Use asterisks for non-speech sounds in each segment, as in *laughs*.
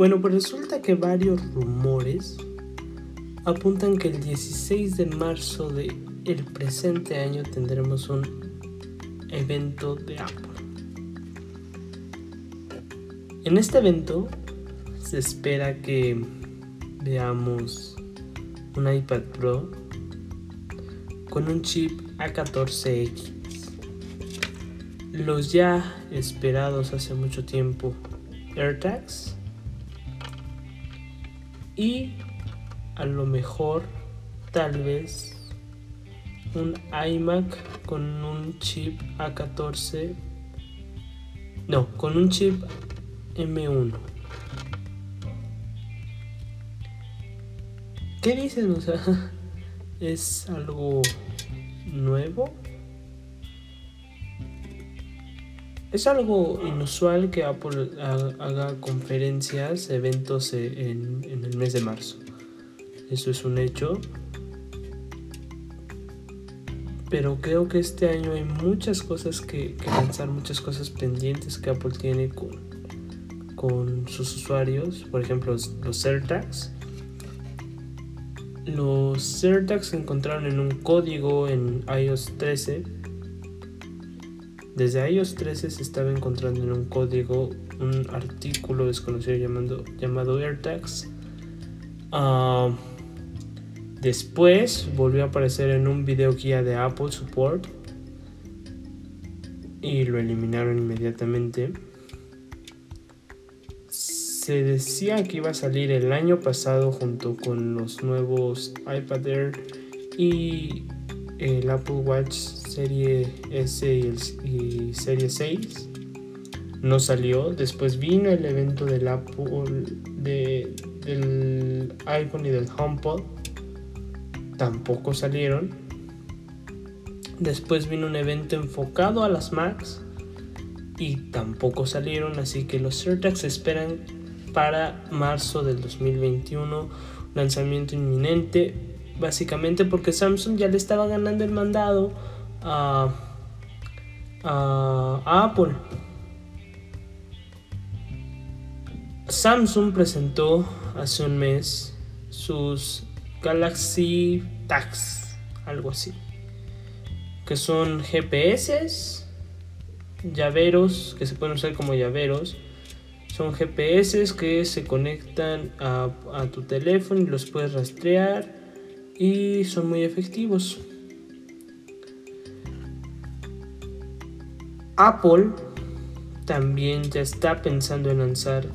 Bueno, pues resulta que varios rumores apuntan que el 16 de marzo de el presente año tendremos un evento de Apple. En este evento se espera que veamos un iPad Pro con un chip A14X. Los ya esperados hace mucho tiempo AirTags y a lo mejor tal vez un iMac con un chip A14 no, con un chip M1 ¿Qué dicen? O sea, *laughs* ¿es algo nuevo? Es algo inusual que Apple haga conferencias, eventos en, el mes de marzo. Eso es un hecho. Pero creo que este año hay muchas cosas que, lanzar, muchas cosas pendientes que Apple tiene con, sus usuarios. Por ejemplo, los, los AirTags los AirTags se encontraron en un código en iOS 13. Desde iOS 13 se estaba encontrando en un código un artículo desconocido llamado, llamado AirTags. Ah, después volvió a aparecer en un video guía de Apple Support y lo eliminaron inmediatamente se decía que iba a salir el año pasado junto con los nuevos iPad Air y el Apple Watch Serie S y, Serie 6. No salió. Después vino el evento del Apple, del iPhone y del HomePod. Tampoco salieron. Después vino un evento enfocado a las Macs y tampoco salieron, así que los AirTags esperan para marzo del 2021, lanzamiento inminente, básicamente porque Samsung ya le estaba ganando el mandado a, Apple. Samsung presentó hace un mes sus Galaxy Tags, algo así, que son GPS, llaveros, que se pueden usar como llaveros, son GPS que se conectan a, tu teléfono y los puedes rastrear y son muy efectivos. Apple también ya está pensando en lanzar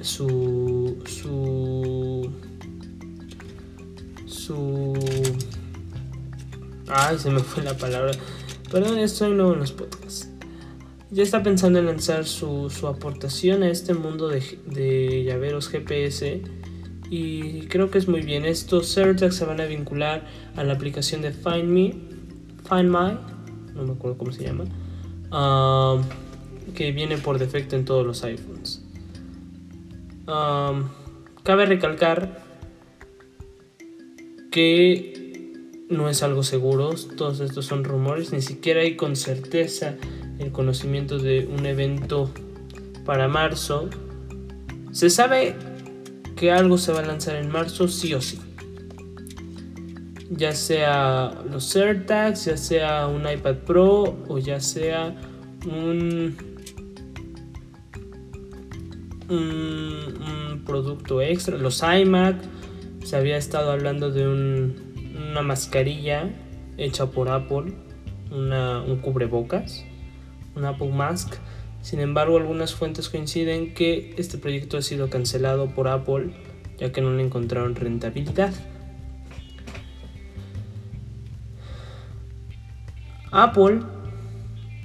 su su su ay se me fue la palabra perdón estoy nuevo en los podcasts ya está pensando en lanzar su, aportación a este mundo de, llaveros GPS y creo que es muy bien. Estos AirTags se van a vincular a la aplicación de Find Me, Find My, no me acuerdo cómo se llama, um, que viene por defecto en todos los iPhones. Um, cabe recalcar que no es algo seguro, todos estos son rumores, ni siquiera hay con certeza el conocimiento de un evento para marzo. Se sabe que algo se va a lanzar en marzo sí o sí. Ya sea los AirTags, ya sea un iPad Pro o ya sea un, un, producto extra. Los iMac, se había estado hablando de una mascarilla hecha por Apple, un cubrebocas un Apple Mask. Sin embargo, algunas fuentes coinciden que este proyecto ha sido cancelado por Apple ya que no le encontraron rentabilidad. Apple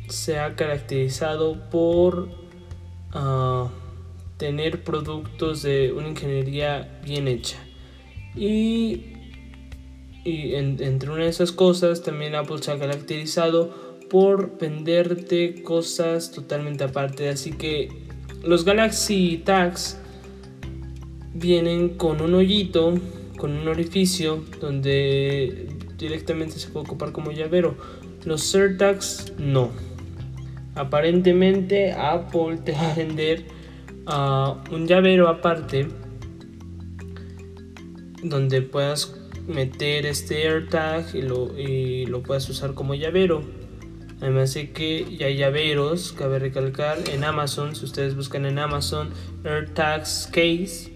se ha caracterizado por ah, tener productos de una ingeniería bien hecha. Y, entre una de esas cosas también Apple se ha caracterizado por venderte cosas totalmente aparte. Así que los Galaxy Tags vienen con un hoyito, con un orificio donde directamente se puede ocupar como llavero. Los AirTags no. Aparentemente Apple te va a vender ah, un llavero aparte donde puedas meter este AirTag y y lo puedas usar como llavero. Además de que ya hay llaveros, cabe recalcar, en Amazon, si ustedes buscan en Amazon AirTags Case,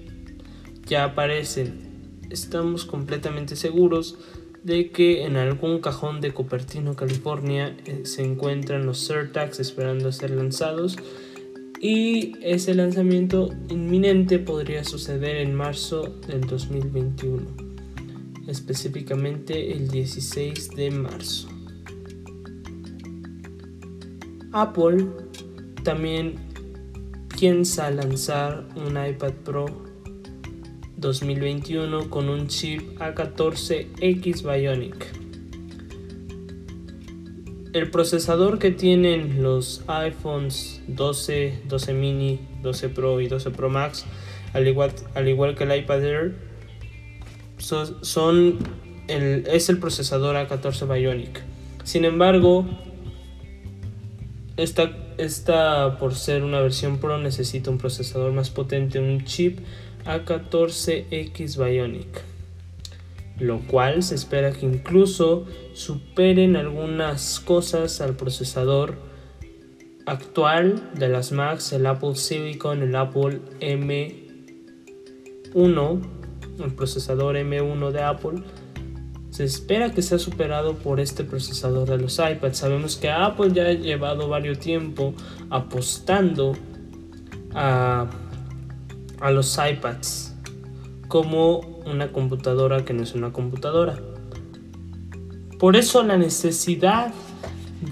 ya aparecen. Estamos completamente seguros de que en algún cajón de Cupertino, California, eh, se encuentran los AirTags esperando a ser lanzados. Y ese lanzamiento inminente podría suceder en marzo del 2021, específicamente el 16 de marzo. Apple también piensa lanzar un iPad Pro 2021 con un chip A14X Bionic. El procesador que tienen los iPhones 12, 12 mini, 12 Pro y 12 Pro Max, al igual, al igual que el iPad Air, son, es el procesador A14 Bionic. Sin embargo, esta, esta, por ser una versión Pro, necesita un procesador más potente, un chip A14X Bionic, lo cual se espera que incluso superen algunas cosas al procesador actual de las Macs, el Apple Silicon, el Apple M1, el procesador M1 de Apple se espera que sea superado por este procesador de los iPads. Sabemos que Apple ya ha llevado varios tiempo apostando a, a los iPads como una computadora que no es una computadora. Por eso la necesidad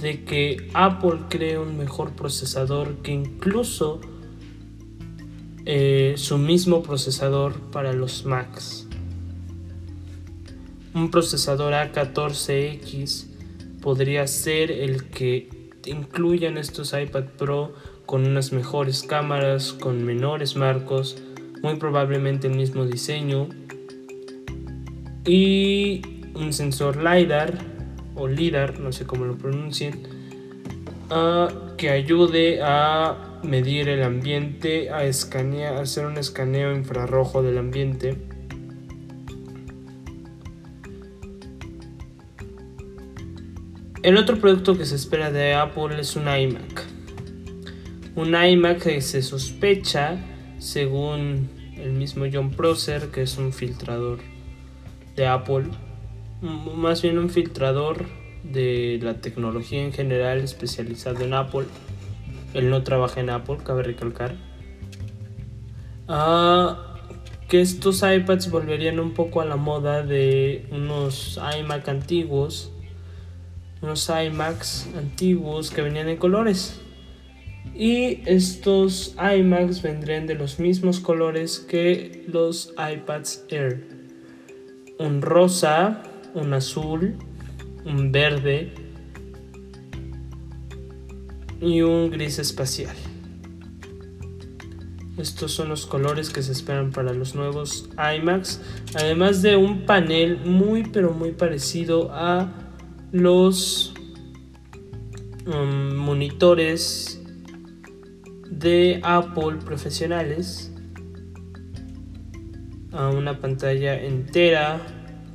de que Apple cree un mejor procesador que incluso eh, su mismo procesador para los Macs un procesador A14X podría ser el que incluyan estos iPad Pro con unas mejores cámaras, con menores marcos, muy probablemente el mismo diseño. Y un sensor LiDAR o LIDAR, no sé cómo lo pronuncien, ah, que ayude a medir el ambiente, a escanear, a hacer un escaneo infrarrojo del ambiente El otro producto que se espera de Apple es un iMac. Un iMac que se sospecha, según el mismo John Prosser, que es un filtrador de Apple, más bien un filtrador de la tecnología en general especializado en Apple. Él no trabaja en Apple, cabe recalcar. Ah, que estos iPads volverían un poco a la moda de unos iMac antiguos unos iMacs antiguos que venían en colores. Y estos iMacs vendrían de los mismos colores que los iPads Air. Un rosa, un azul, un verde y un gris espacial. Estos son los colores que se esperan para los nuevos iMacs. Además de un panel muy pero muy parecido a los um, monitores de Apple profesionales a una pantalla entera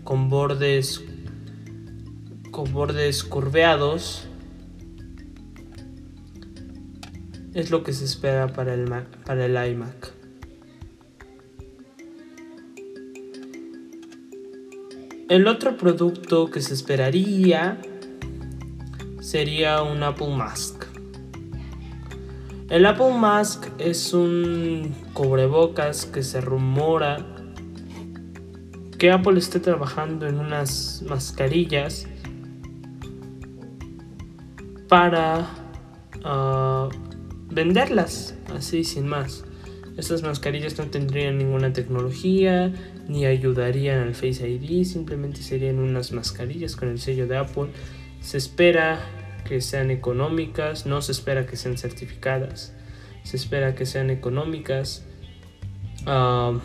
con bordes con bordes curveados es lo que se espera para el, para el iMac. El otro producto que se esperaría sería un Apple Mask. El Apple Mask es un cubrebocas que se rumora que Apple esté trabajando en unas mascarillas para ah, venderlas así sin más. Estas mascarillas no tendrían ninguna tecnología ni ayudarían al Face ID, simplemente serían unas mascarillas con el sello de Apple. Se espera que sean económicas, no se espera que sean certificadas, se espera que sean económicas. Ah,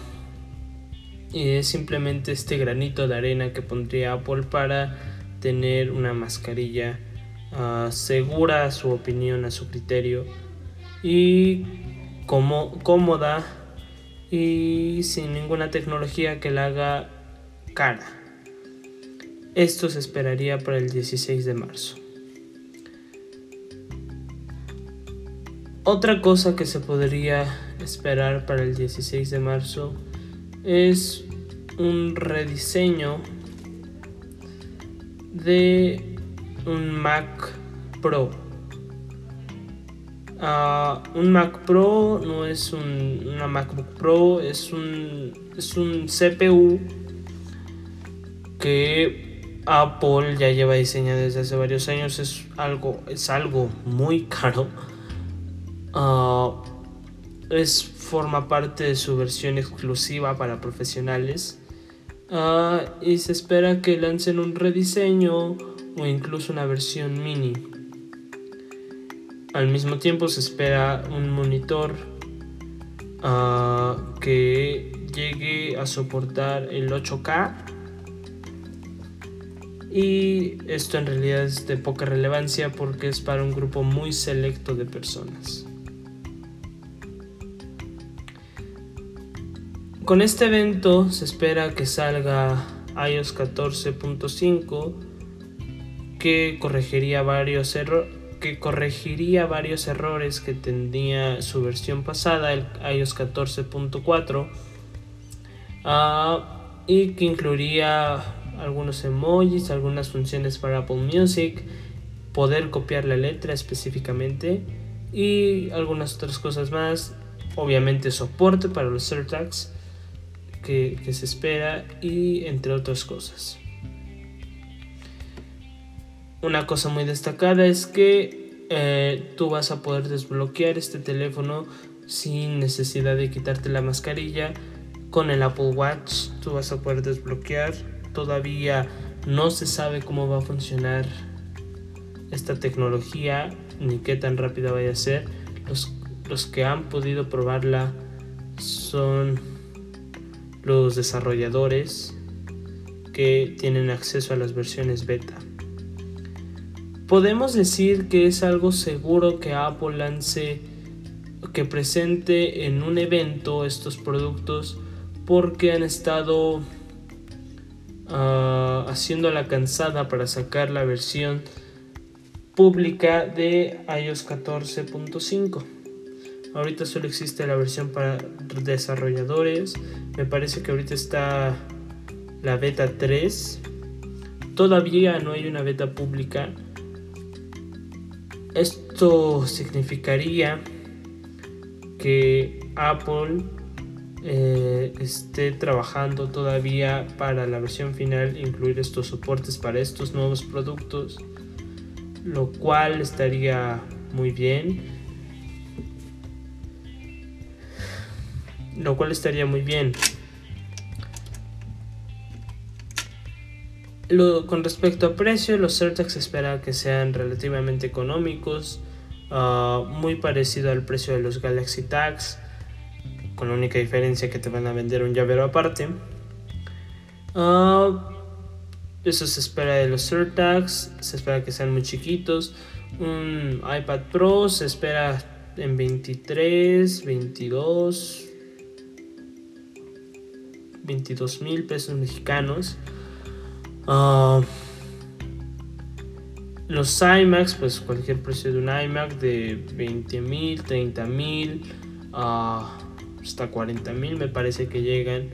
y es simplemente este granito de arena que pondría Apple para tener una mascarilla uh, segura a su opinión, a su criterio y como, cómoda y sin ninguna tecnología que la haga cara. Esto se esperaría para el 16 de marzo. Otra cosa que se podría esperar para el 16 de marzo es un rediseño de un Mac Pro. Un Mac Pro no es un, una MacBook Pro, es un, es un CPU que Apple ya lleva diseñado desde hace varios años. Es algo, es algo muy caro. Ah, es, forma parte de su versión exclusiva para profesionales. Ah, y se espera que lancen un rediseño o incluso una versión mini. Al mismo tiempo se espera un monitor ah, que llegue a soportar el 8K y esto en realidad es de poca relevancia porque es para un grupo muy selecto de personas. Con este evento se espera que salga iOS 14.5 que corregiría varios que corregiría varios errores que tenía su versión pasada, el iOS 14.4, ah, y que incluiría algunos emojis, algunas funciones para Apple Music, poder copiar la letra específicamente y algunas otras cosas más. Obviamente soporte para los AirTags que, se espera y entre otras cosas. Una cosa muy destacada es que eh, tú vas a poder desbloquear este teléfono sin necesidad de quitarte la mascarilla. Con el Apple Watch tú vas a poder desbloquear. Todavía no se sabe cómo va a funcionar esta tecnología ni qué tan rápida vaya a ser. Los, los que han podido probarla son los desarrolladores que tienen acceso a las versiones beta. Podemos decir que es algo seguro que Apple lance, que presente en un evento estos productos porque han estado ah, haciendo la cansada para sacar la versión pública de iOS 14.5. Ahorita solo existe la versión para desarrolladores. Me parece que ahorita está la beta 3. Todavía no hay una beta pública. Esto significaría que Apple eh, esté trabajando todavía para la versión final incluir estos soportes para estos nuevos productos, lo cual estaría muy bien lo cual estaría muy bien. Con respecto a precio, los AirTags se espera que sean relativamente económicos, ah, muy parecido al precio de los Galaxy Tags, con la única diferencia que te van a vender un llavero aparte. Uh, eso se espera de los AirTags, se espera que sean muy chiquitos. Un iPad Pro se espera en 23, 22, 22 mil pesos mexicanos. Ah, los iMacs, pues cualquier precio de un iMac de 20 mil, 30 mil, ah, hasta 40 mil me parece que llegan.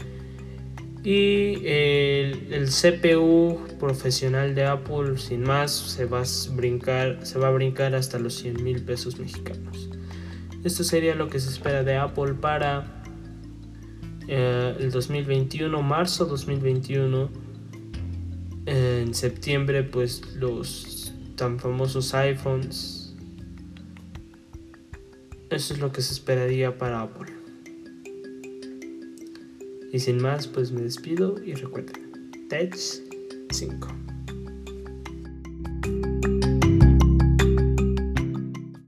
Y el, CPU profesional de Apple, sin más, se va, a brincar, se va a brincar hasta los 100 mil pesos mexicanos. Esto sería lo que se espera de Apple para eh, el 2021, marzo 2021, en septiembre pues los tan famosos iPhones. Eso es lo que se esperaría para Apple. Y sin más, pues me despido y recuerden, Tech 5.